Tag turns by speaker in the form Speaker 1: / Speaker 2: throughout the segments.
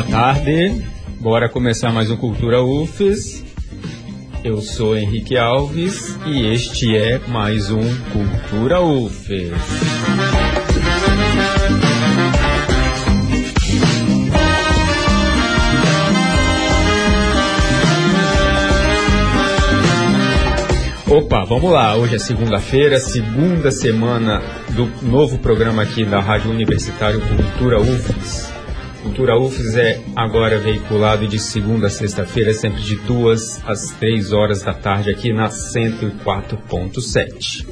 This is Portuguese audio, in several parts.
Speaker 1: Boa tarde. Bora começar mais um Cultura UFES. Eu sou Henrique Alves e este é mais um Cultura UFES. Opa, vamos lá. Hoje é segunda-feira, segunda semana do novo programa aqui da Rádio Universitário Cultura UFES. Cultura UFES é agora veiculado de segunda a sexta-feira, sempre de duas às três horas da tarde aqui na 104.7.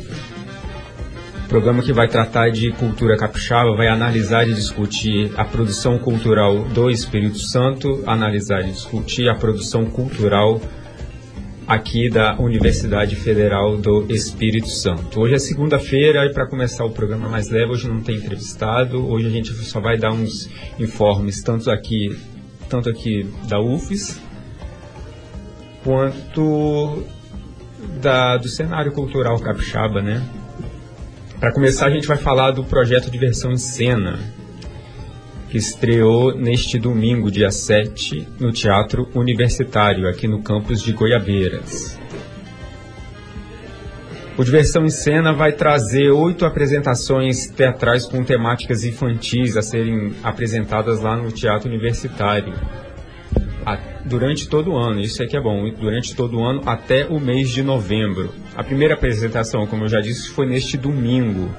Speaker 1: Programa que vai tratar de cultura capixaba, vai analisar e discutir a produção cultural do Espírito Santo, analisar e discutir a produção cultural aqui da Universidade Federal do Espírito Santo. Hoje é segunda-feira e para começar o programa mais leve, hoje não tem entrevistado, hoje a gente só vai dar uns informes tanto aqui, tanto aqui da UFES quanto da, do cenário cultural capixaba, né? Para começar, a gente vai falar do projeto Diversão em Cena, que estreou neste domingo, dia 7, no Teatro Universitário, aqui no campus de Goiabeiras. O Diversão em Cena vai trazer oito apresentações teatrais com temáticas infantis a serem apresentadas lá no Teatro Universitário. Durante todo o ano, isso aqui é bom, durante todo o ano até o mês de novembro. A primeira apresentação, como eu já disse, foi neste domingo.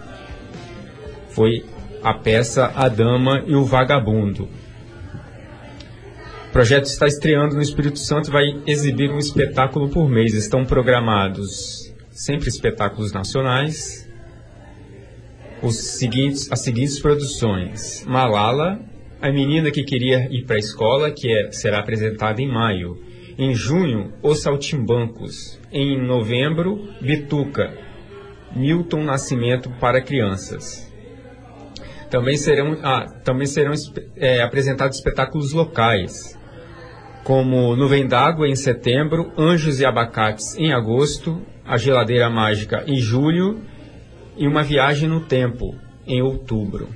Speaker 1: Foi a peça A Dama e o Vagabundo. O projeto está estreando no Espírito Santo e vai exibir um espetáculo por mês. Estão programados sempre espetáculos nacionais. Os seguintes, as seguintes produções: Malala, a menina que queria ir para a escola, que é, será apresentada em maio. Em junho, Os Saltimbancos. Em novembro, Bituca, Milton Nascimento para crianças. Também serão, ah, também serão é, apresentados espetáculos locais, como Nuvem d'Água em setembro, Anjos e Abacates em agosto, A Geladeira Mágica em julho e Uma Viagem no Tempo em outubro.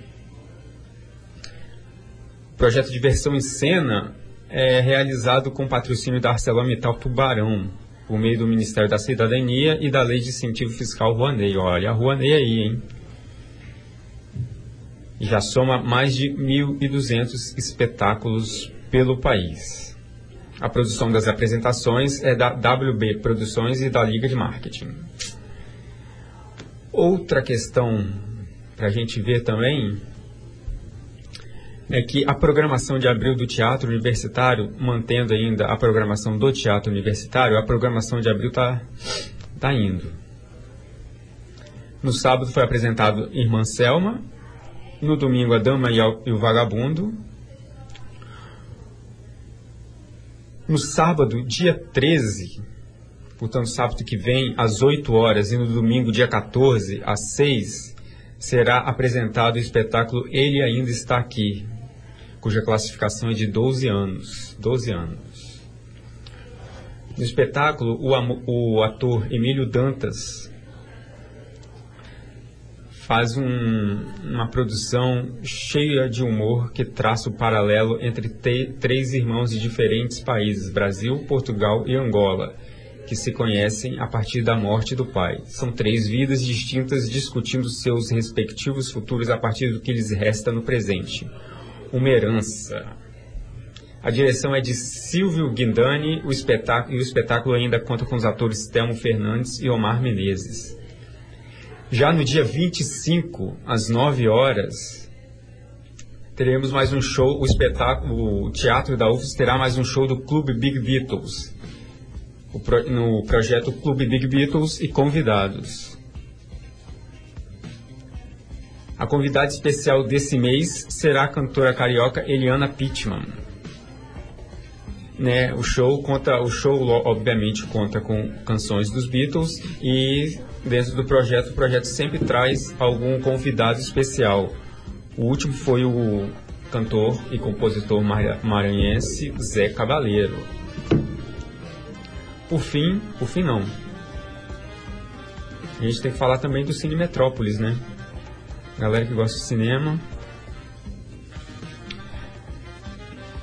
Speaker 1: O projeto de versão em cena é realizado com patrocínio da ArcelorMittal Tubarão, por meio do Ministério da Cidadania e da Lei de Incentivo Fiscal Rouanet. Olha, a Rouanet aí, hein? Já soma mais de 1.200 espetáculos pelo país. A produção das apresentações é da WB Produções e da Liga de Marketing. Outra questão para a gente ver também é que a programação de abril do Teatro Universitário, mantendo ainda a programação do Teatro Universitário, a programação de abril está tá indo. No sábado foi apresentado Irmã Selma, no domingo, A Dama e, o Vagabundo. No sábado, dia 13, portanto, sábado que vem, às 8 horas, e no domingo, dia 14, às 6, será apresentado o espetáculo Ele Ainda Está Aqui, cuja classificação é de 12 anos. 12 anos. No espetáculo, o, o ator Emílio Dantas faz um, uma produção cheia de humor que traça o paralelo entre três irmãos de diferentes países, Brasil, Portugal e Angola, que se conhecem a partir da morte do pai. São três vidas distintas discutindo seus respectivos futuros a partir do que lhes resta no presente. Uma herança. A direção é de Silvio Guindani o espetáculo, e o espetáculo ainda conta com os atores Telmo Fernandes e Omar Menezes. Já no dia 25, às 9 horas, teremos mais um show, o espetáculo, o Teatro da UFES terá mais um show do Clube Big Beatles, no projeto Clube Big Beatles e convidados. A convidada especial desse mês será a cantora carioca Eliana Pittman. Né, o show conta, o show obviamente conta com canções dos Beatles e dentro do projeto, o projeto sempre traz algum convidado especial. O último foi o cantor e compositor maranhense Zé Cabaleiro. Por fim, por fim não. A gente tem que falar também do Cine Metrópolis, né? Galera que gosta de cinema.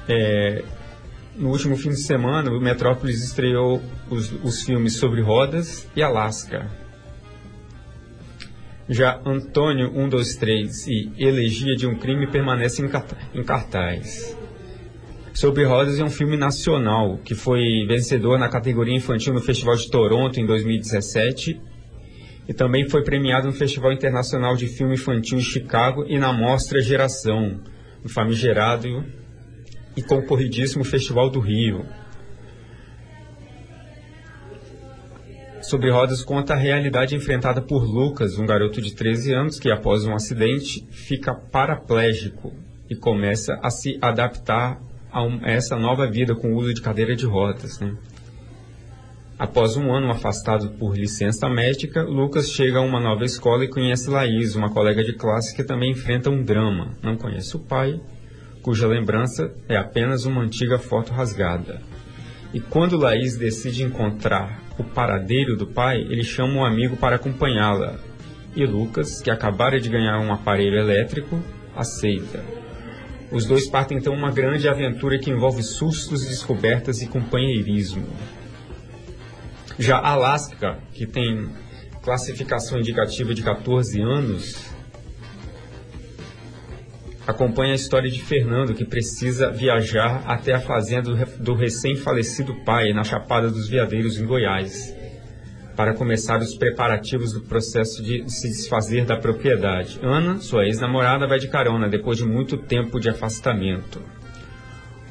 Speaker 1: É, no último fim de semana, o Metrópolis estreou os, os filmes Sobre Rodas e Alaska. Já Antônio 123 e Elegia de um Crime permanecem em cartaz. Sobre Rodas é um filme nacional que foi vencedor na categoria infantil no Festival de Toronto em 2017 e também foi premiado no Festival Internacional de Filme Infantil em Chicago e na Mostra Geração, no famigerado e concorridíssimo Festival do Rio. Sobre Rodas conta a realidade enfrentada por Lucas, um garoto de 13 anos que, após um acidente, fica paraplégico e começa a se adaptar a, um, a essa nova vida com o uso de cadeira de rodas. Né? Após um ano afastado por licença médica, Lucas chega a uma nova escola e conhece Laís, uma colega de classe que também enfrenta um drama. Não conhece o pai, cuja lembrança é apenas uma antiga foto rasgada. E quando Laís decide encontrar o paradeiro do pai, ele chama um amigo para acompanhá-la. E Lucas, que acabara de ganhar um aparelho elétrico, aceita. Os dois partem então uma grande aventura que envolve sustos, descobertas e companheirismo. Já Alaska, que tem classificação indicativa de 14 anos, acompanha a história de Fernando, que precisa viajar até a fazenda do recém-falecido pai, na Chapada dos Veadeiros, em Goiás, para começar os preparativos do processo de se desfazer da propriedade. Ana, sua ex-namorada, vai de carona depois de muito tempo de afastamento.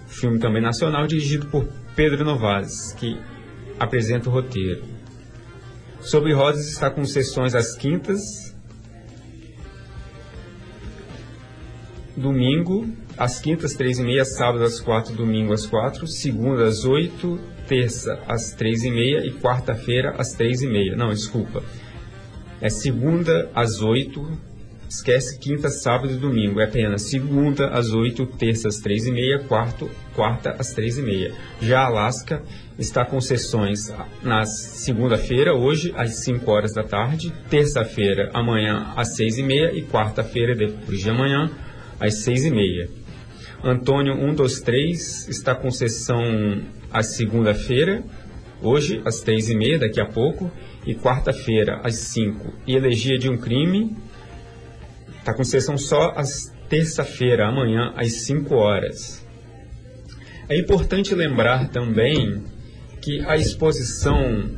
Speaker 1: filme também nacional dirigido por Pedro Novaes, que apresenta o roteiro. Sobre Rodas está com sessões às quintas, domingo, às quintas, três e meia, sábado às quatro, domingo às quatro, segunda às oito, terça às três e meia e quarta-feira às três e meia. Não, desculpa. É segunda às oito, Esquece quinta, sábado e domingo. É apenas segunda às 8, terça às 3 e meia, quarto, quarta às 3 e meia. Já Alaska está com sessões na segunda-feira, hoje, às 5 horas da tarde, terça-feira, amanhã, às 6 e meia e quarta-feira, depois de amanhã, às 6 e meia. Antônio 123 está com sessão às segunda-feira, hoje, às 3 e meia, daqui a pouco, e quarta-feira, às 5. E Elegia de um Crime, Está com sessão só às terça-feira, amanhã, às 5 horas. É importante lembrar também que a exposição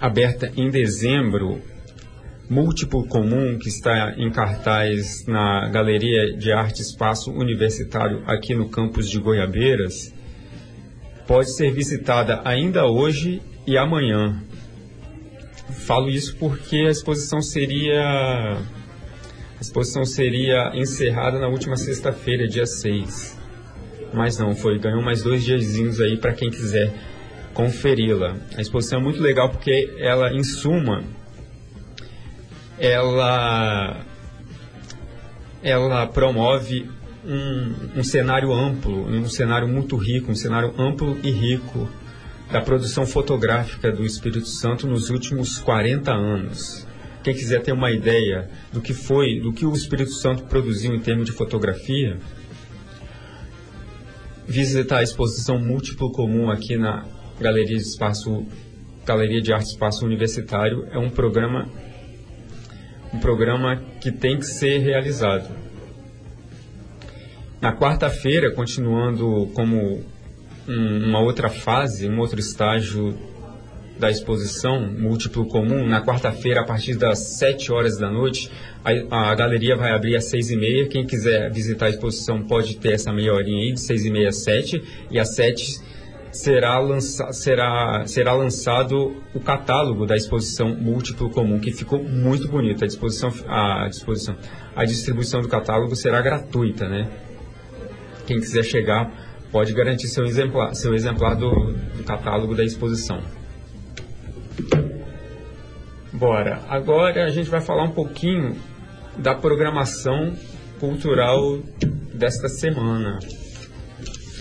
Speaker 1: aberta em dezembro, Múltiplo Comum, que está em cartaz na Galeria de Arte Espaço Universitário aqui no campus de Goiabeiras, pode ser visitada ainda hoje e amanhã, Falo isso porque a exposição seria a exposição seria encerrada na última sexta-feira, dia 6. Mas não, foi, ganhou mais dois diazinhos aí para quem quiser conferi-la. A exposição é muito legal porque ela, em suma, ela, ela promove um, um cenário amplo, um cenário muito rico, um cenário amplo e rico da produção fotográfica do Espírito Santo nos últimos 40 anos. Quem quiser ter uma ideia do que foi, do que o Espírito Santo produziu em termos de fotografia, visitar a exposição Múltiplo Comum aqui na Galeria de Espaço Galeria de Arte Espaço Universitário é um programa um programa que tem que ser realizado. Na quarta-feira, continuando como um, uma outra fase, um outro estágio da exposição múltiplo comum. Na quarta-feira, a partir das 7 horas da noite, a, a, galeria vai abrir às 6 e meia. Quem quiser visitar a exposição pode ter essa meia horinha aí, de 6 e meia às 7. E às 7 será, lança, será, será lançado o catálogo da exposição múltiplo comum, que ficou muito bonito. A disposição, a disposição, a distribuição do catálogo será gratuita, né? Quem quiser chegar pode garantir seu exemplar, seu exemplar do, do catálogo da exposição. Bora. Agora a gente vai falar um pouquinho da programação cultural desta semana.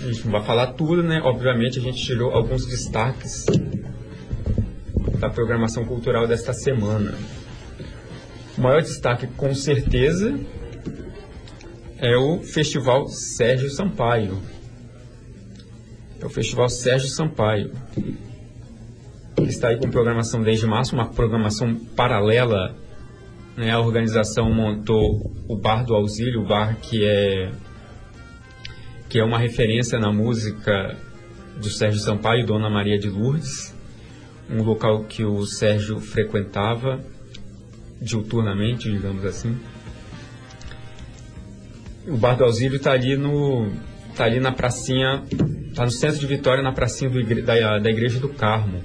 Speaker 1: A gente não vai falar tudo, né? Obviamente a gente tirou alguns destaques da programação cultural desta semana. O maior destaque, com certeza, é o Festival Sérgio Sampaio. É o Festival Sérgio Sampaio. Ele está aí com programação desde março, uma programação paralela. Né? A organização montou o Bar do Auxílio, o bar que é, que é uma referência na música do Sérgio Sampaio e Dona Maria de Lourdes, um local que o Sérgio frequentava diuturnamente, digamos assim. O Bar do Auxílio está ali no tá ali na pracinha, está no centro de Vitória, na pracinha do, da, da Igreja do Carmo.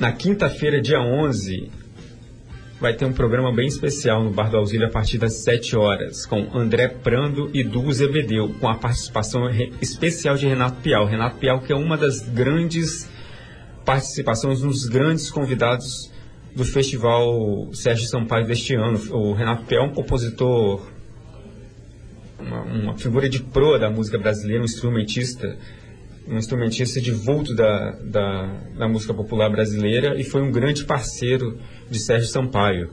Speaker 1: Na quinta-feira, dia 11, vai ter um programa bem especial no Bar do Auxílio a partir das 7 horas, com André Prando e Du Zebedeu, com a participação especial de Renato Pial. Renato Pial, que é uma das grandes participações, um dos grandes convidados do Festival Sérgio Sampaio deste ano. O Renato Pial é um compositor, uma, uma figura de proa da música brasileira, um instrumentista um instrumentista de vulto da, da, da, música popular brasileira e foi um grande parceiro de Sérgio Sampaio.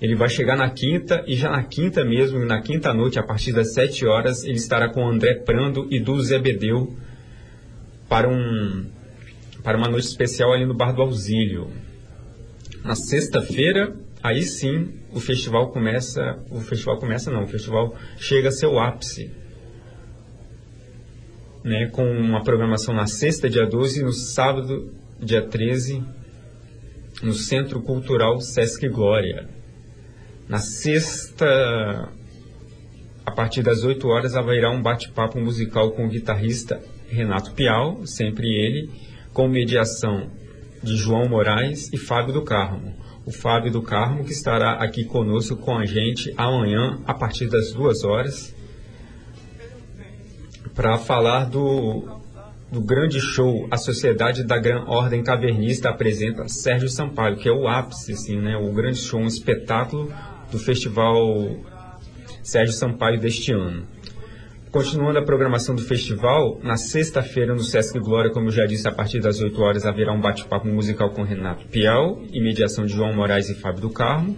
Speaker 1: Ele vai chegar na quinta e já na quinta mesmo, na quinta noite, a partir das sete horas, ele estará com André Prando e Du Zebedeu para, um, para uma noite especial ali no Bar do Auxílio. Na sexta-feira, aí sim, o festival começa, o festival começa não, o festival chega a seu ápice né, com uma programação na sexta, dia 12, e no sábado, dia 13, no Centro Cultural Sesc Glória. Na sexta, a partir das 8 horas, haverá um bate-papo musical com o guitarrista Renato Pial, sempre ele, com mediação de João Moraes e Fábio do Carmo. O Fábio do Carmo que estará aqui conosco com a gente amanhã, a partir das 2 horas para falar do, do grande show A Sociedade da Gran Ordem Cavernista apresenta Sérgio Sampaio, que é o ápice, assim, né, o grande show, um espetáculo do festival Sérgio Sampaio deste ano. Continuando a programação do festival, na sexta-feira no Sesc Glória, como eu já disse, a partir das 8 horas haverá um bate-papo musical com Renato Pial e mediação de João Moraes e Fábio do Carmo.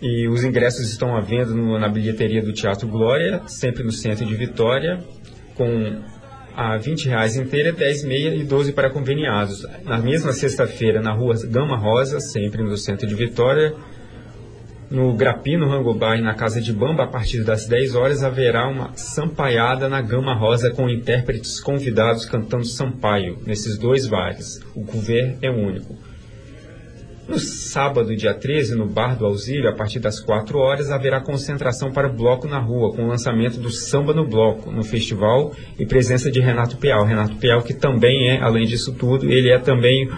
Speaker 1: E os ingressos estão à venda no, na bilheteria do Teatro Glória, sempre no centro de Vitória, com a 20 reais inteira, 10 meia e 12 para conveniados. Na mesma sexta-feira, na rua Gama Rosa, sempre no centro de Vitória, no Grapino Rangobar e na Casa de Bamba, a partir das 10 horas, haverá uma sampaiada na Gama Rosa com intérpretes convidados cantando Sampaio, nesses dois bares. O couvert é único. No sábado, dia 13, no Bar do Auxílio, a partir das 4 horas, haverá concentração para bloco na rua, com o lançamento do Samba no Bloco, no festival, e presença de Renato Peal. Renato Peal, que também é, além disso tudo, ele é também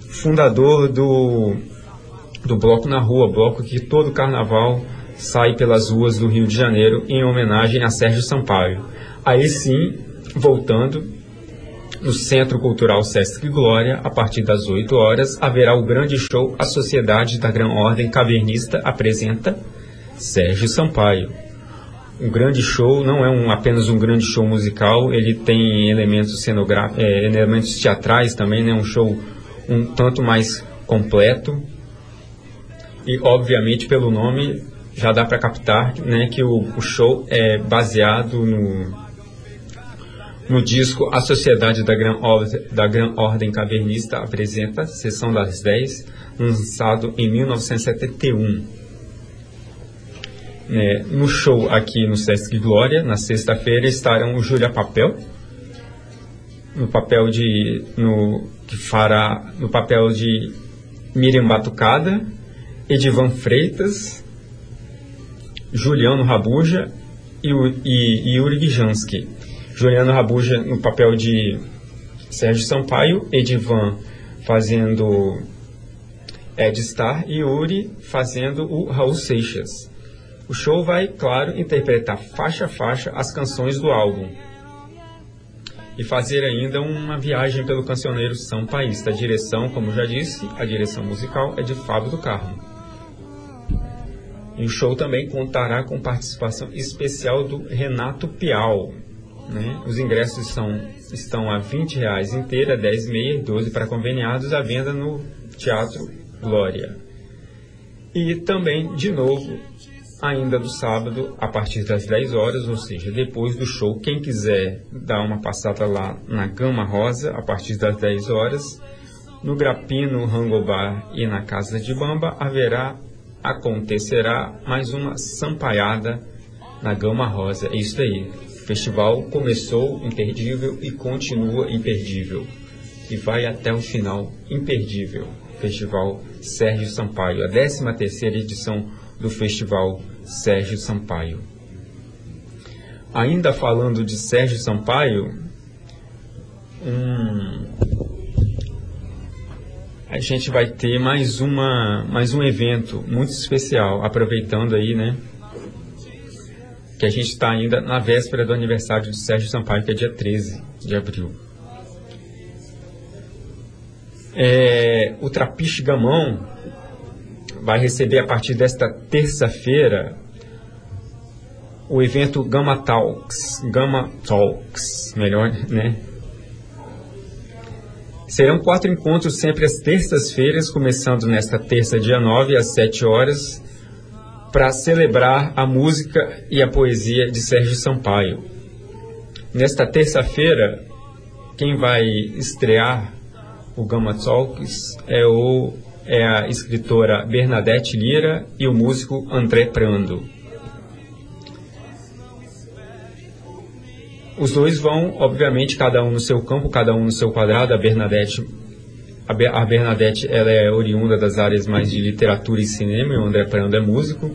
Speaker 1: fundador do, do Bloco na Rua, bloco que todo carnaval sai pelas ruas do Rio de Janeiro em homenagem a Sérgio Sampaio. Aí sim, voltando, no Centro Cultural Sesc Glória, a partir das 8 horas, haverá o grande show A Sociedade da Gran Ordem Cavernista apresenta Sérgio Sampaio. Um grande show não é um, apenas um grande show musical, ele tem elementos é, elementos teatrais também, né? um show um tanto mais completo. E, obviamente, pelo nome, já dá para captar né, que o, o show é baseado no, no disco A Sociedade da Gran, Ordem, da Gran Ordem Cavernista apresenta Sessão das 10, lançado em 1971. É, no show aqui no Sesc Glória, na sexta-feira, estarão Júlia Papel, no papel de. No, que fará no papel de Miriam Batucada, Edivan Freitas, Juliano Rabuja e, e, e Yuri Gijansky. Juliano Rabuja no papel de Sérgio Sampaio, Edivan fazendo Ed Star e Uri fazendo o Raul Seixas. O show vai, claro, interpretar faixa a faixa as canções do álbum e fazer ainda uma viagem pelo cancioneiro sampaísta. A direção, como já disse, a direção musical é de Fábio do Carmo. E o show também contará com participação especial do Renato Pial, né? Os ingressos são, estão a 20 reais inteira, 10 meia e 12 para conveniados, à venda no Teatro Glória. E também, de novo, ainda do sábado, a partir das 10 horas, ou seja, depois do show, quem quiser dar uma passada lá na Gama Rosa, a partir das 10 horas, no Grapino Rango Bar e na Casa de Bamba, haverá, acontecerá mais uma sampaiada na Gama Rosa. É isso aí. Festival começou imperdível e continua imperdível. E vai até o final imperdível. Festival Sérgio Sampaio, a 13 terceira edição do Festival Sérgio Sampaio. Ainda falando de Sérgio Sampaio, a gente vai ter mais, uma, mais um evento muito especial, aproveitando aí, né? Que a gente está ainda na véspera do aniversário de Sérgio Sampaio, que é dia 13 de abril. É, o Trapiche Gamão vai receber a partir desta terça-feira o evento Gamma Talks, Gamma Talks, melhor, né? Serão quatro encontros sempre às terças-feiras, começando nesta terça, dia 9, às 7 horas, para celebrar a música e a poesia de Sérgio Sampaio. Nesta terça-feira, quem vai estrear o Gamma Talks é o é a escritora Bernadette Lira e o músico André Prando. Os dois vão, obviamente, cada um no seu campo, cada um no seu quadrado. A Bernadette, a Bernadette ela é oriunda das áreas mais de literatura e cinema, e o André Prando é músico.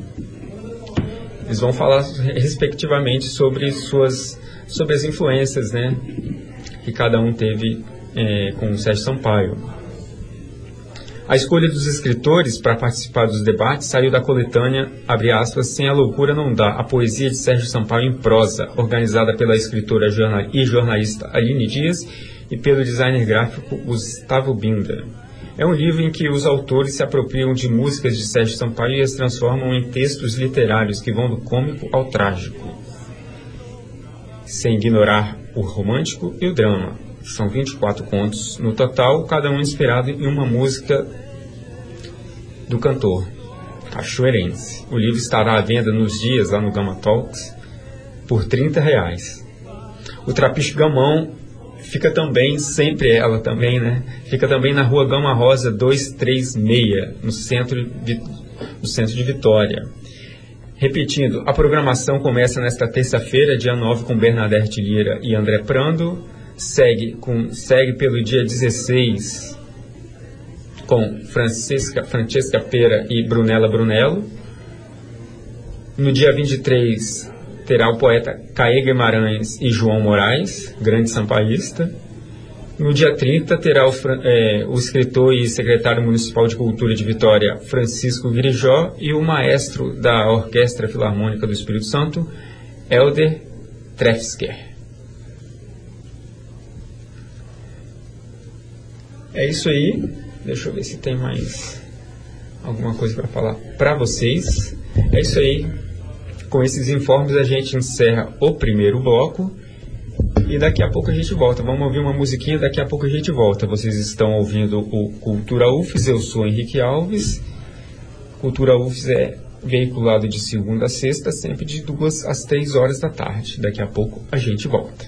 Speaker 1: Eles vão falar respectivamente sobre suas sobre as influências, né, que cada um teve é, com o Sérgio Sampaio. A escolha dos escritores para participar dos debates saiu da coletânea, abre aspas, Sem a Loucura Não Dá, a poesia de Sérgio Sampaio em prosa, organizada pela escritora e jornalista Aline Dias e pelo designer gráfico Gustavo Binder. É um livro em que os autores se apropriam de músicas de Sérgio Sampaio e as transformam em textos literários que vão do cômico ao trágico, sem ignorar o romântico e o drama. São 24 contos no total, cada um inspirado em uma música do cantor cachoeirense. O livro estará à venda nos dias lá no Gama Talks por 30 reais. O Trapiche Gamão fica também, sempre ela também, né? Fica também na rua Gama Rosa 236, no centro no centro de Vitória. Repetindo, a programação começa nesta terça-feira, dia 9, com Bernadette Lira e André Prando, segue, com, segue pelo dia 16 com Francisca, Francesca Pera e Brunella Brunello. No dia 23 terá o poeta Caê Guimarães e João Moraes, grande sampaísta. No dia 30 terá o, é, o, escritor e secretário municipal de cultura de Vitória, Francisco Virijó, e o maestro da Orquestra Filarmônica do Espírito Santo, Helder Trefsker. É isso aí. Deixa eu ver se tem mais alguma coisa para falar para vocês. É isso aí. Com esses informes a gente encerra o primeiro bloco e daqui a pouco a gente volta. Vamos ouvir uma musiquinha, daqui a pouco a gente volta. Vocês estão ouvindo o Cultura UFES, eu sou Henrique Alves. Cultura UFES é veiculado de segunda a sexta, sempre de duas às três horas da tarde. Daqui a pouco a gente volta.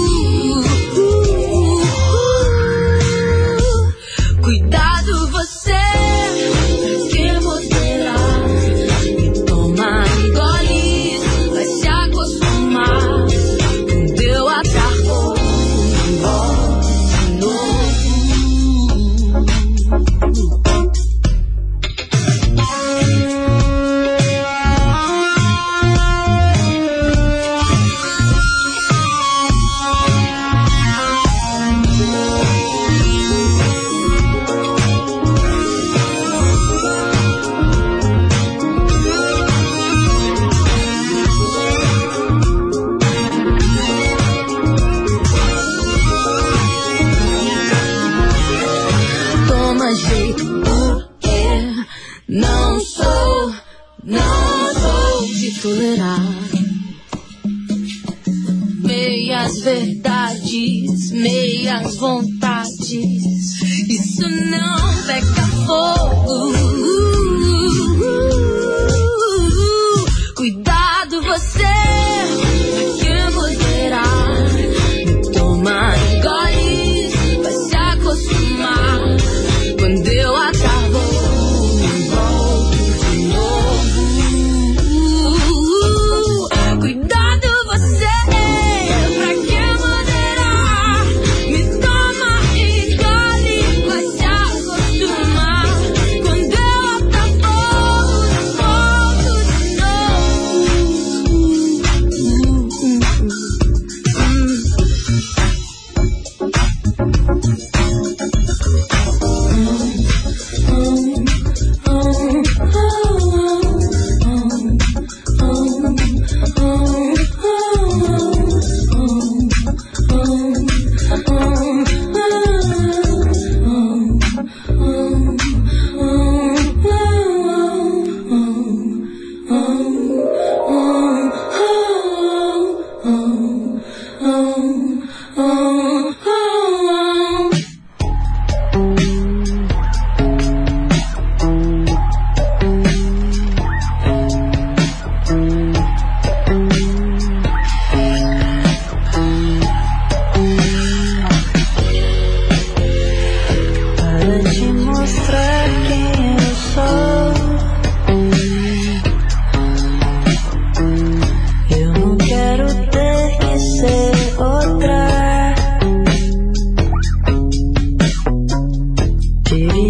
Speaker 2: você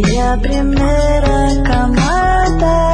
Speaker 3: я примера команда.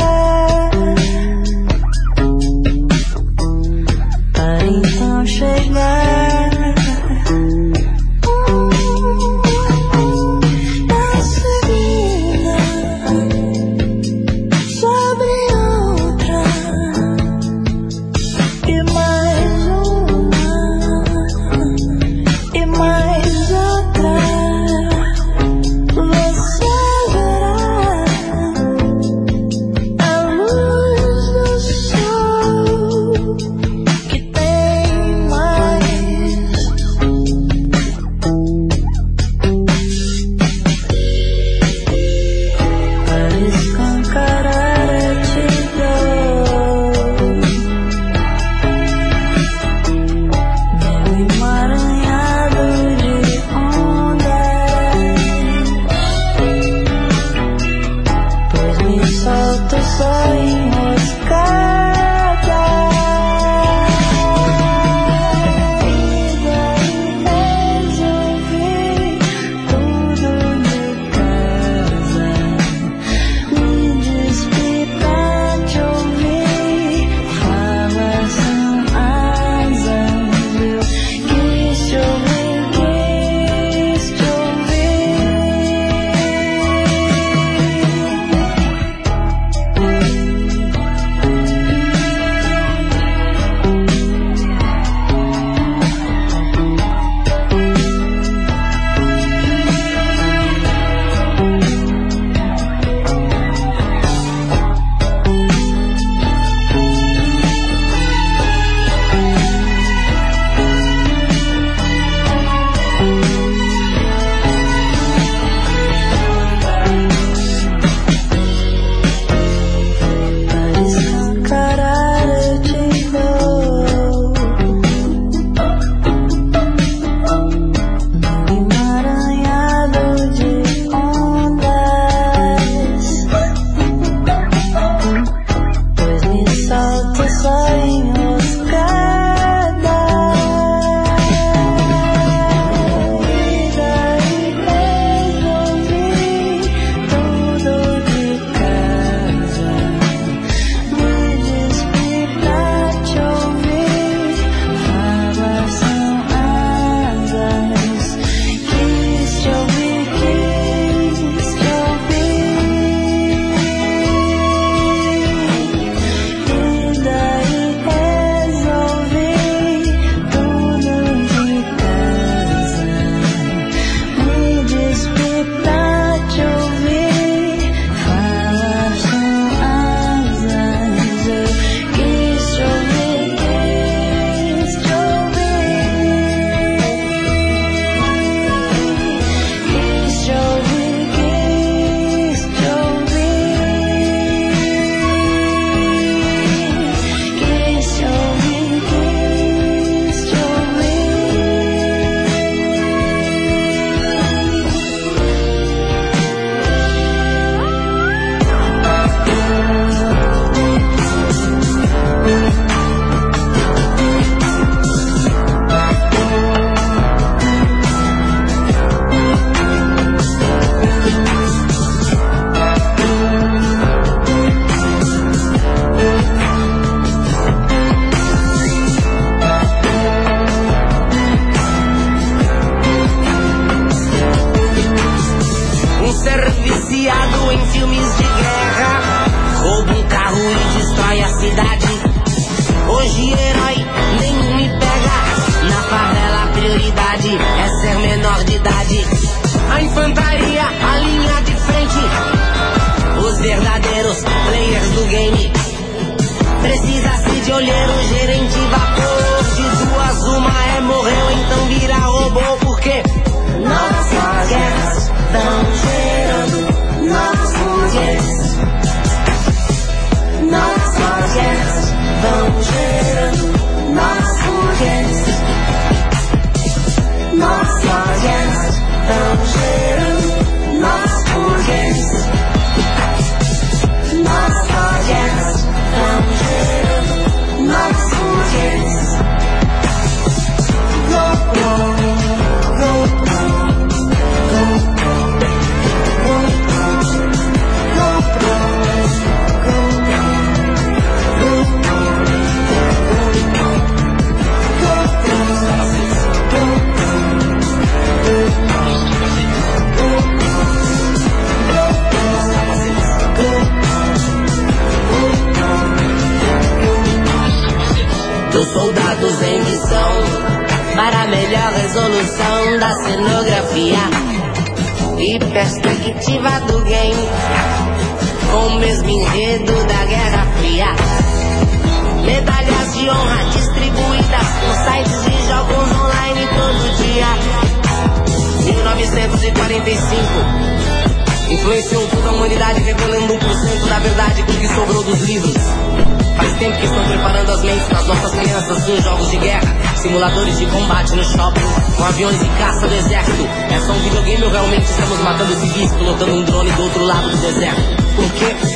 Speaker 3: aviões e caça do exército. É só um videogame ou realmente estamos matando civis pilotando um drone do outro lado do deserto? Por quê?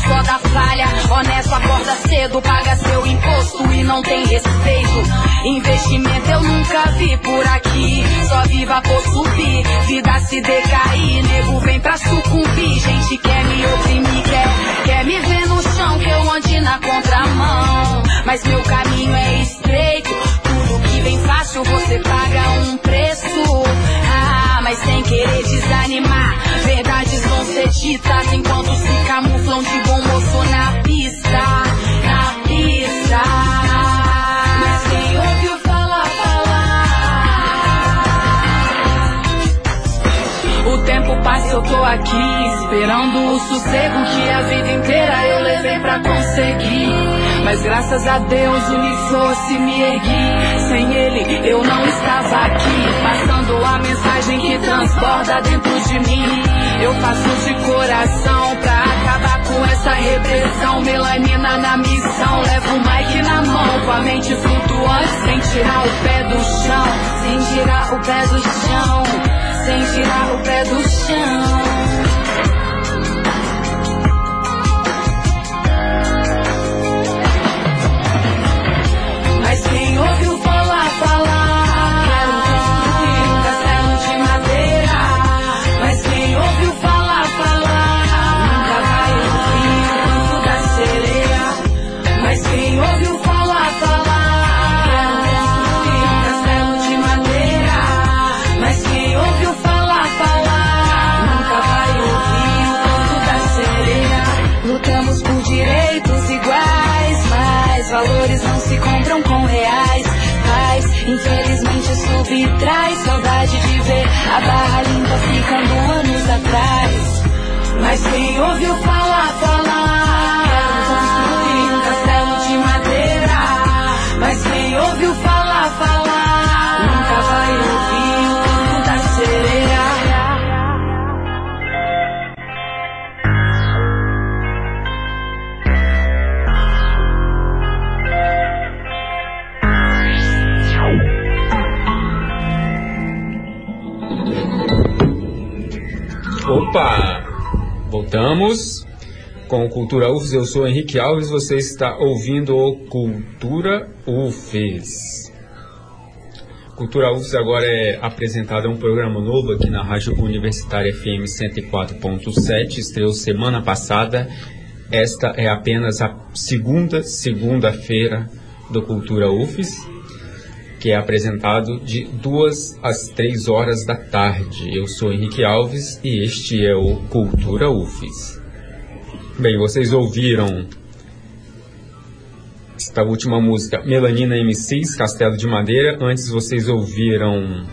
Speaker 2: só da falha. Honesto, acorda cedo, paga seu imposto e não tem respeito. Investimento eu nunca vi por aqui. Só viva por subir, vida se decair. Nego vem pra sucumbir, gente quer me oprimir, quer, quer me ver no chão que eu ande na contramão. Mas meu caminho é estreito, tudo que vem fácil você paga um preço. Ah, mas sem querer desanimar, verdades vão ser ditas enquanto se camuflam de eu tô aqui Esperando o sossego que a vida inteira eu levei pra conseguir. Mas graças a Deus o fosse me ergui. Sem ele eu não estava aqui. Passando a mensagem que transborda dentro de mim. Eu faço de coração pra acabar com essa repressão. Melanina na missão, levo o mic na mão Com a mente flutuante, sem tirar o pé do chão. Sem tirar o pé do chão sem tirar o pé do chão. Subtrai saudade de ver a barra limpa ficando anos atrás. Mas quem ouviu falar,
Speaker 1: Voltamos com Cultura UFES. Eu sou Henrique Alves. Você está ouvindo o Cultura UFES. Cultura UFES agora é apresentado um programa novo aqui na Rádio Universitária FM 104.7. Estreou semana passada. Esta é apenas a segunda segunda-feira do Cultura UFES que é apresentado de duas às três horas da tarde. Eu sou Henrique Alves e este é o Cultura UFES. Bem, vocês ouviram esta última música, Melanina MCs, Castelo de Madeira. Antes vocês ouviram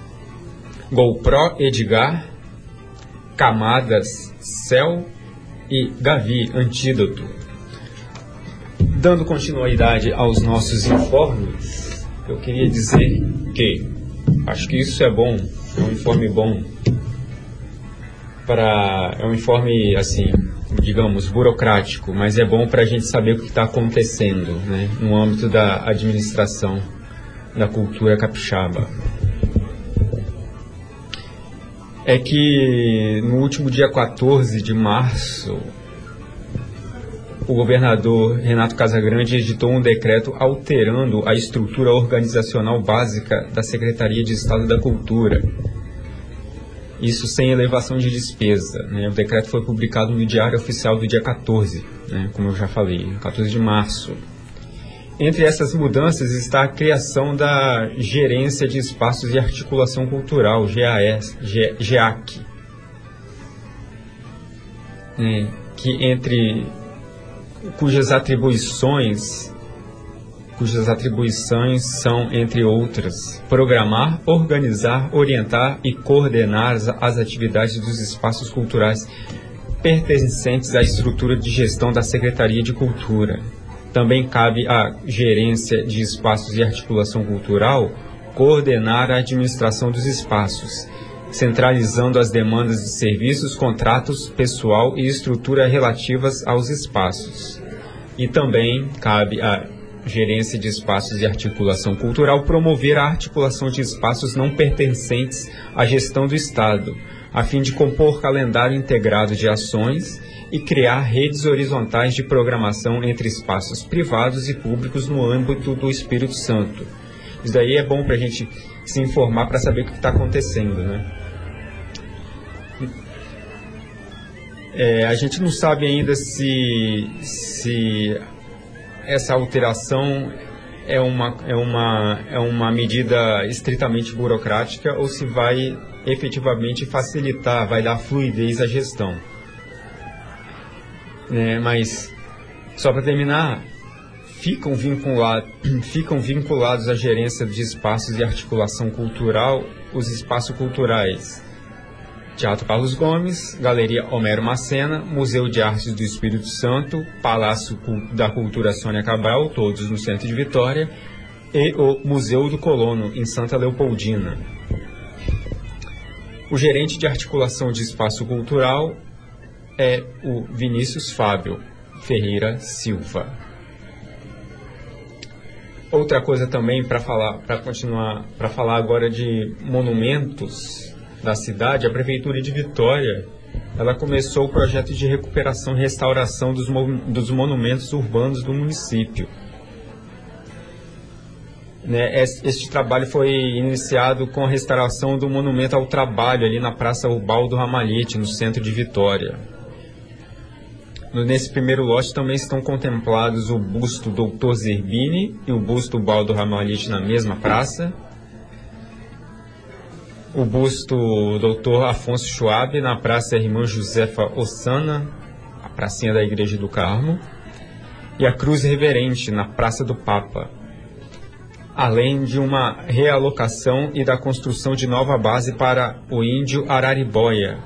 Speaker 1: GoPro Edgar, Camadas, Céu e Gavi, Antídoto. Dando continuidade aos nossos informes, eu queria dizer que acho que isso é bom, é um informe bom para é um informe assim, digamos, burocrático, mas é bom para a gente saber o que está acontecendo, né, no âmbito da administração da cultura capixaba. É que no último dia 14 de março o governador Renato Casagrande editou um decreto alterando a estrutura organizacional básica da Secretaria de Estado da Cultura. Isso sem elevação de despesa. Né? O decreto foi publicado no Diário Oficial do dia 14, né? como eu já falei, 14 de março. Entre essas mudanças está a criação da Gerência de Espaços e Articulação Cultural, GAS, GEAC, né? que entre cujas atribuições cujas atribuições são, entre outras, programar, organizar, orientar e coordenar as, as atividades dos espaços culturais pertencentes à estrutura de gestão da Secretaria de Cultura. Também cabe à Gerência de Espaços e Articulação Cultural coordenar a administração dos espaços, centralizando as demandas de serviços, contratos, pessoal e estrutura relativas aos espaços. E também cabe à Gerência de Espaços e Articulação Cultural promover a articulação de espaços não pertencentes à gestão do Estado, a fim de compor calendário integrado de ações e criar redes horizontais de programação entre espaços privados e públicos no âmbito do Espírito Santo. Isso daí é bom para a gente se informar para saber o que está acontecendo, né? É, a gente não sabe ainda se, se essa alteração é uma, é, uma, é uma medida estritamente burocrática ou se vai efetivamente facilitar, vai dar fluidez à gestão. É, mas, só para terminar, ficam, vinculados, ficam vinculados à gerência de espaços e articulação cultural os espaços culturais Teatro Carlos Gomes, Galeria Homero Macena, Museu de Artes do Espírito Santo, Palácio da Cultura Sônia Cabral, todos no centro de Vitória, e o Museu do Colono, em Santa Leopoldina. O gerente de articulação de espaço cultural é o Vinícius Fábio Ferreira Silva. Outra coisa também para falar, para continuar, para falar agora de monumentos da cidade, a prefeitura de Vitória, ela começou o projeto de recuperação e restauração dos, dos monumentos urbanos do município. Né, este trabalho foi iniciado com a restauração do monumento ao trabalho ali na Praça Ubaldo Ramalhete, no centro de Vitória. Nesse primeiro lote também estão contemplados o busto Dr. Zerbini e o busto Baldo Ramalhete na mesma praça. O busto Dr. Afonso Schwab na Praça Irmã Josefa Ossana, a pracinha da Igreja do Carmo. E a Cruz Reverente na Praça do Papa. Além de uma realocação e da construção de nova base para o índio Araribóia,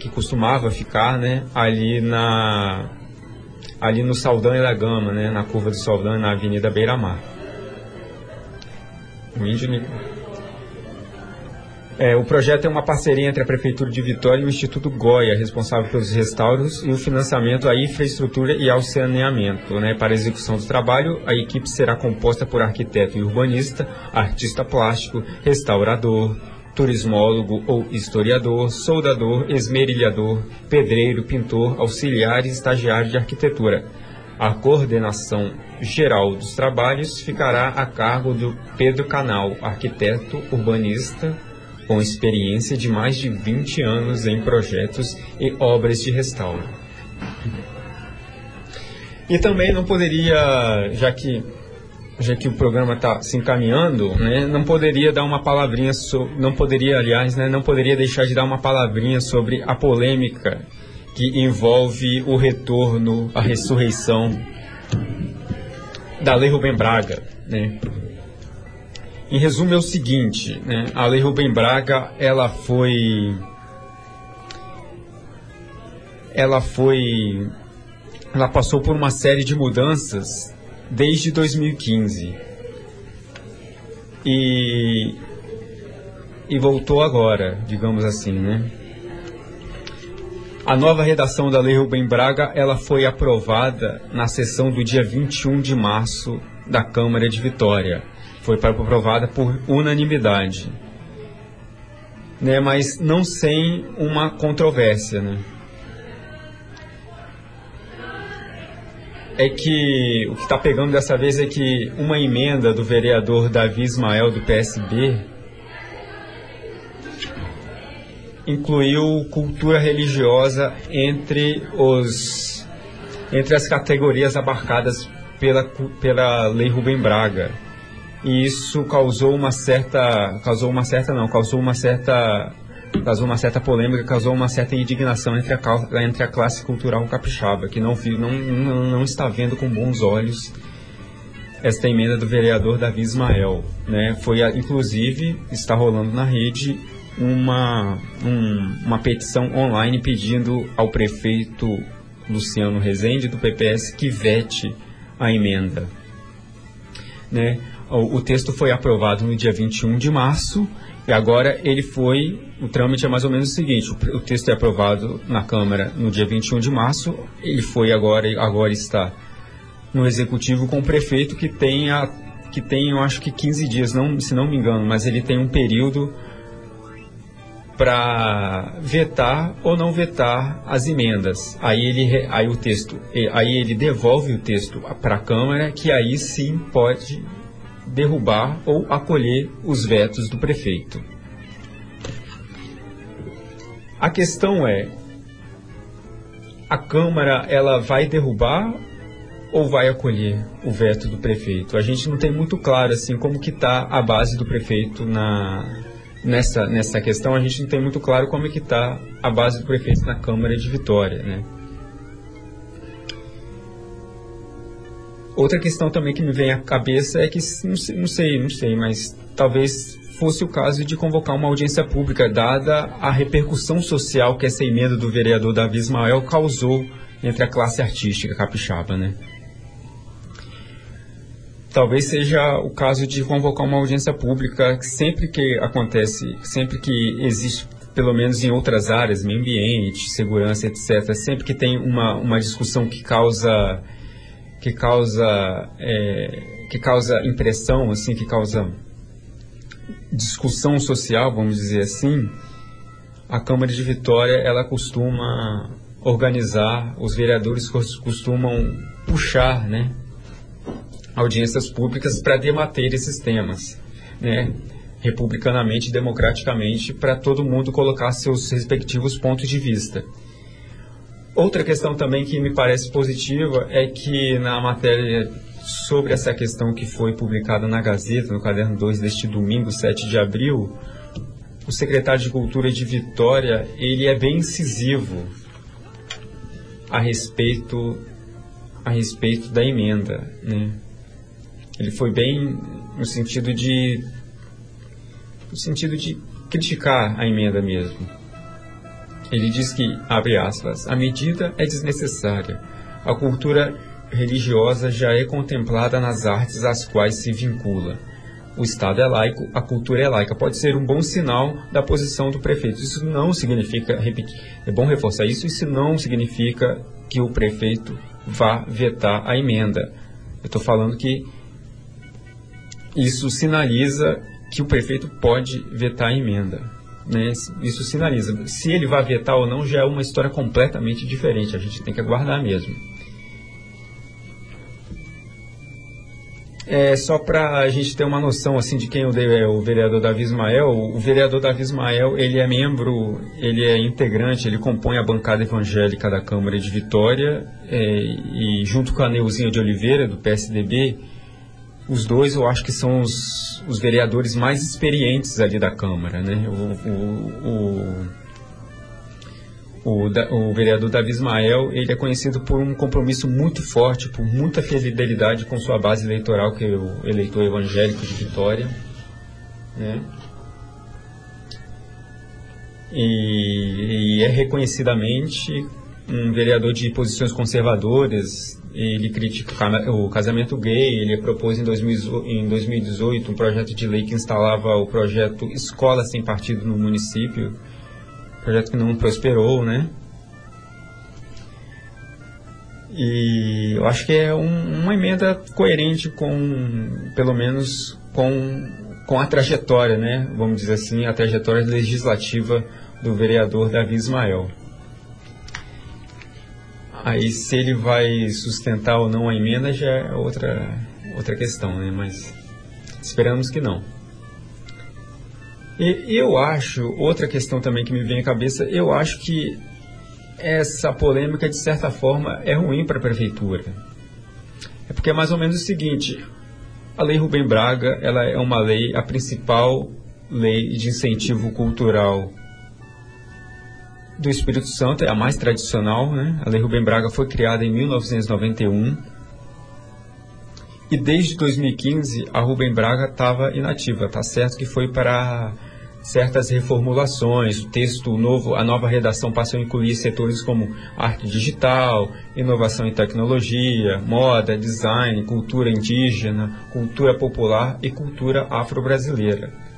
Speaker 1: que costumava ficar, né, ali na ali no Saldanha da Gama, né, na curva do Saldanha, na Avenida Beira Mar. O índio é, o projeto é uma parceria entre a Prefeitura de Vitória e o Instituto Goya, responsável pelos restauros e o financiamento à infraestrutura e ao saneamento. Né? Para a execução do trabalho, a equipe será composta por arquiteto e urbanista, artista plástico, restaurador, turismólogo ou historiador, soldador, esmerilhador, pedreiro, pintor, auxiliar e estagiário de arquitetura. A coordenação geral dos trabalhos ficará a cargo do Pedro Canal, arquiteto urbanista com experiência de mais de 20 anos em projetos e obras de restauro. E também não poderia, já que já que o programa está se encaminhando, né, não poderia dar uma palavrinha, so, não poderia, aliás, né, não poderia deixar de dar uma palavrinha sobre a polêmica que envolve o retorno, a ressurreição da Lei Rubem Braga, né? Em resumo é o seguinte, né, a Lei Rubem Braga, ela foi ela foi ela passou por uma série de mudanças desde 2015. E, e voltou agora, digamos assim, né? A nova redação da Lei Rubem Braga, ela foi aprovada na sessão do dia 21 de março da Câmara de Vitória. Foi aprovada por unanimidade. Né, mas não sem uma controvérsia, né? É que o que está pegando dessa vez é que uma emenda do vereador Davi Ismael do PSB incluiu cultura religiosa entre os entre as categorias abarcadas pela, pela lei Rubem Braga. E isso causou uma certa causou uma certa não, causou uma certa causou uma certa polêmica, causou uma certa indignação entre a, entre a classe cultural capixaba, que não, não, não, não está vendo com bons olhos esta emenda do vereador Davi Ismael. Né? Foi, inclusive, está rolando na rede uma, um, uma petição online pedindo ao prefeito Luciano Rezende, do PPS, que vete a emenda. Né? O, o texto foi aprovado no dia 21 de março e agora ele foi, o trâmite é mais ou menos o seguinte, o, o texto é aprovado na Câmara no dia 21 de março, ele foi agora, agora está no Executivo com o prefeito que tem, a, que tem eu acho que 15 dias, não, se não me engano, mas ele tem um período para vetar ou não vetar as emendas. Aí ele aí o texto, aí ele devolve o texto para a Câmara, que aí sim pode derrubar ou acolher os vetos do prefeito. A questão é: a Câmara ela vai derrubar ou vai acolher o veto do prefeito? A gente não tem muito claro assim como que está a base do prefeito na nessa nessa questão. A gente não tem muito claro como é que está a base do prefeito na Câmara de Vitória, né? Outra questão também que me vem à cabeça é que, não sei, não sei, não sei, mas talvez fosse o caso de convocar uma audiência pública, dada a repercussão social que essa emenda do vereador Davi Ismael causou entre a classe artística capixaba, né? talvez seja o caso de convocar uma audiência pública sempre que acontece, sempre que existe pelo menos em outras áreas, meio ambiente, segurança, etc. Sempre que tem uma, uma discussão que causa que causa é, que causa impressão, assim, que causa discussão social, vamos dizer assim, a Câmara de Vitória ela costuma organizar, os vereadores costumam puxar, né, audiências públicas para debater esses temas, né, republicanamente, democraticamente, para todo mundo colocar seus respectivos pontos de vista. Outra questão também que me parece positiva é que na matéria sobre essa questão que foi publicada na Gazeta, no caderno 2 deste domingo, 7 de abril, o secretário de Cultura de Vitória, ele é bem incisivo a respeito a respeito da emenda, né? Ele foi bem no sentido de no sentido de criticar a emenda mesmo. Ele diz que, abre aspas, a medida é desnecessária. A cultura religiosa já é contemplada nas artes às quais se vincula. O Estado é laico, a cultura é laica. Pode ser um bom sinal da posição do prefeito. Isso não significa, é bom reforçar isso, isso não significa que o prefeito vá vetar a emenda. Eu estou falando que isso sinaliza que o prefeito pode vetar a emenda. Né? Isso sinaliza. Se ele vai vetar ou não já é uma história completamente diferente. A gente tem que aguardar mesmo. É, só para a gente ter uma noção assim de quem é o vereador Davi Ismael, o vereador Davi Ismael ele é membro, ele é integrante, ele compõe a bancada evangélica da Câmara de Vitória é, e junto com a Neuzinha de Oliveira do PSDB, os dois eu acho que são os, os vereadores mais experientes ali da Câmara, né? O, o, o, o, o vereador Davi Ismael, ele é conhecido por um compromisso muito forte, por muita fidelidade com sua base eleitoral, que é o eleitor evangélico de Vitória, né? E, e é reconhecidamente um vereador de posições conservadoras, ele critica o casamento gay, ele propôs em, 2018 um projeto de lei que instalava o projeto Escola Sem Partido no município, projeto que não prosperou, né? E eu acho que é um, uma emenda coerente com, pelo menos, com, com a trajetória, né? Vamos dizer assim, a trajetória legislativa do vereador Davi Ismael. Aí se ele vai sustentar ou não a emenda já é outra, outra questão, né? Mas esperamos que não. E eu acho, outra questão também que me vem à cabeça, eu acho que essa polêmica, de certa forma, é ruim para a prefeitura. É porque é mais ou menos o seguinte, a Lei Rubem Braga, ela é uma lei, a principal lei de incentivo cultural do Espírito Santo, é a mais tradicional, né? A Lei Rubem Braga foi criada em 1991. E desde 2015 a Rubem Braga estava inativa, tá certo que foi para certas reformulações, o texto novo, a nova redação passou a incluir setores como arte digital, inovação em tecnologia, moda, design, cultura indígena, cultura popular e cultura afro-brasileira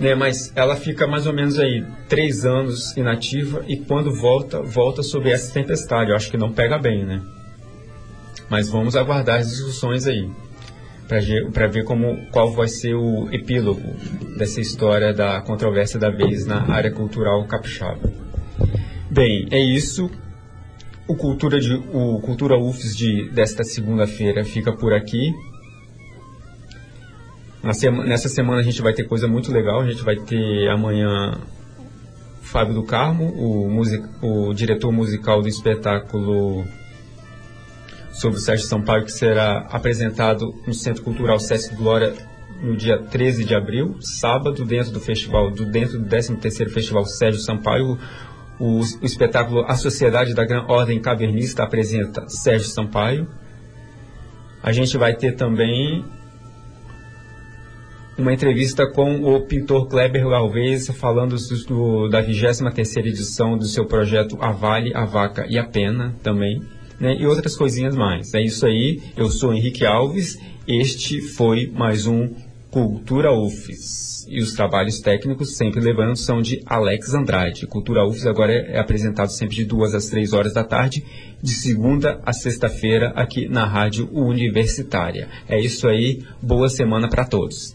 Speaker 1: né, mas ela fica mais ou menos aí três anos inativa e quando volta, volta sob essa tempestade. Eu acho que não pega bem, né? Mas vamos aguardar as discussões aí para ver como qual vai ser o epílogo dessa história da controvérsia da vez na área cultural capixaba. Bem, é isso. O Cultura, de, o Cultura UFES de, desta segunda-feira fica por aqui. Nessa semana a gente vai ter coisa muito legal. A gente vai ter amanhã Fábio do Carmo, o, music, o diretor musical do espetáculo sobre o Sérgio Sampaio, que será apresentado no Centro Cultural Sesc Glória no dia 13 de abril, sábado, dentro do festival, do, dentro do 13º Festival Sérgio Sampaio. O, o espetáculo A Sociedade da Gran Ordem Cavernista apresenta Sérgio Sampaio. A gente vai ter também uma entrevista com o pintor Kleber Galvez falando do, da 23ª edição do seu projeto A Vale, a Vaca e a Pena também. né, e outras coisinhas mais. É isso aí, eu sou Henrique Alves, este foi mais um Cultura UFES. E os trabalhos técnicos, sempre levando, são de Alex Andrade. Cultura UFES agora é apresentado sempre de duas às três horas da tarde, de segunda a sexta-feira, aqui na Rádio Universitária. É isso aí, boa semana para todos.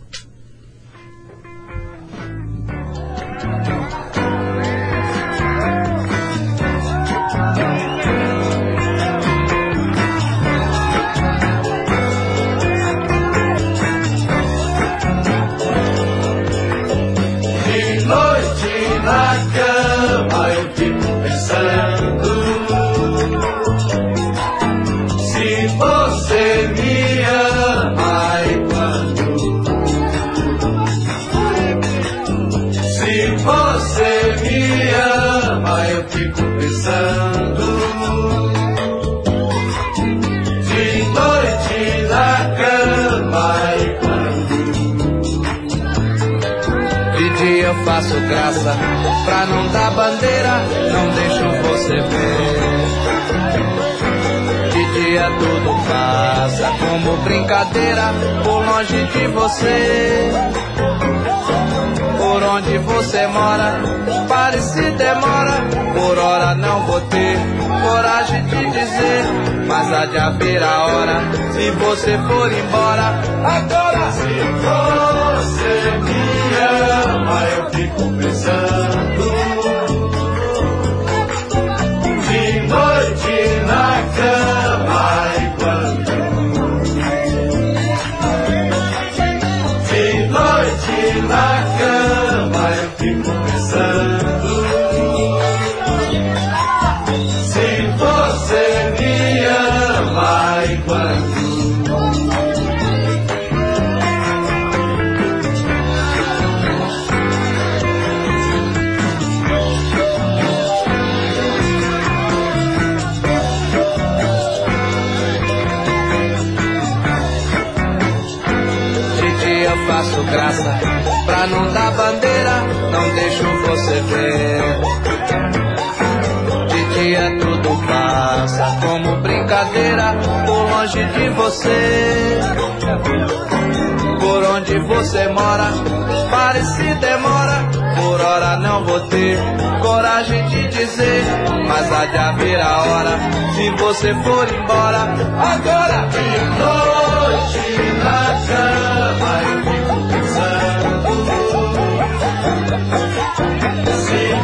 Speaker 4: Graça pra não dar bandeira, não deixo você ver. De dia tudo passa como brincadeira, por longe de você. Por onde você mora, pare se demora, por hora não vou ter coragem de dizer, mas há de haver a hora, se você for embora, agora se você me ama, eu fico pensando. Longe de você. Por onde você mora, pare se demora, por hora não vou ter coragem de dizer, mas há de haver a hora, se você for embora, agora de noite na cama eu fico pensando. Se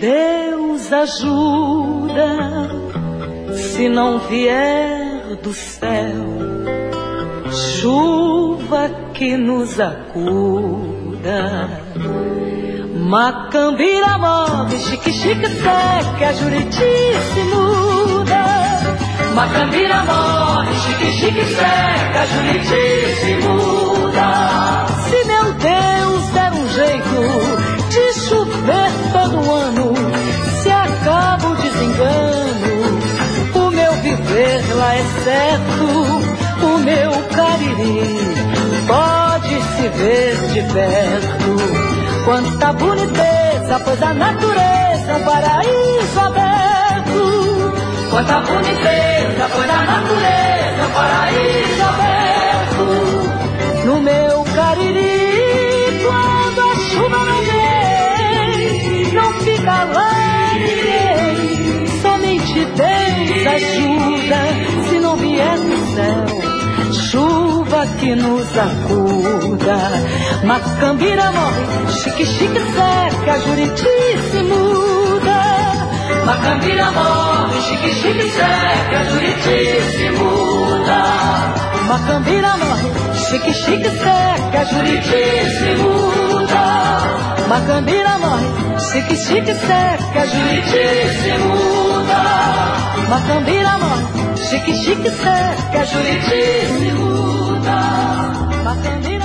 Speaker 5: Deus ajuda, se não vier do céu, chuva que nos acuda. Macambira move, chique chique seca, Juriti se muda. Macambira morre, chique chique seca, Juriti se muda. Viver lá é o meu cariri pode se ver de perto. Quanta boniteza, pois a natureza um paraíso aberto. Quanta boniteza, pois a natureza um paraíso aberto. No meu cariri, quando a chuva não vem, não fica lá ninguém. Somente Deus ajuda, não vier do céu, chuva que nos acuda. Macambira morre, chique chique seca, Juriti se muda. Macambira morre, chique chique seca, Juriti se muda. Macambira morre, chique chique seca, Juriti se muda. Macambira morre, chique chique seca, Juriti se muda. Macambira morre, chique chique seca, Juriti se muda. Morre.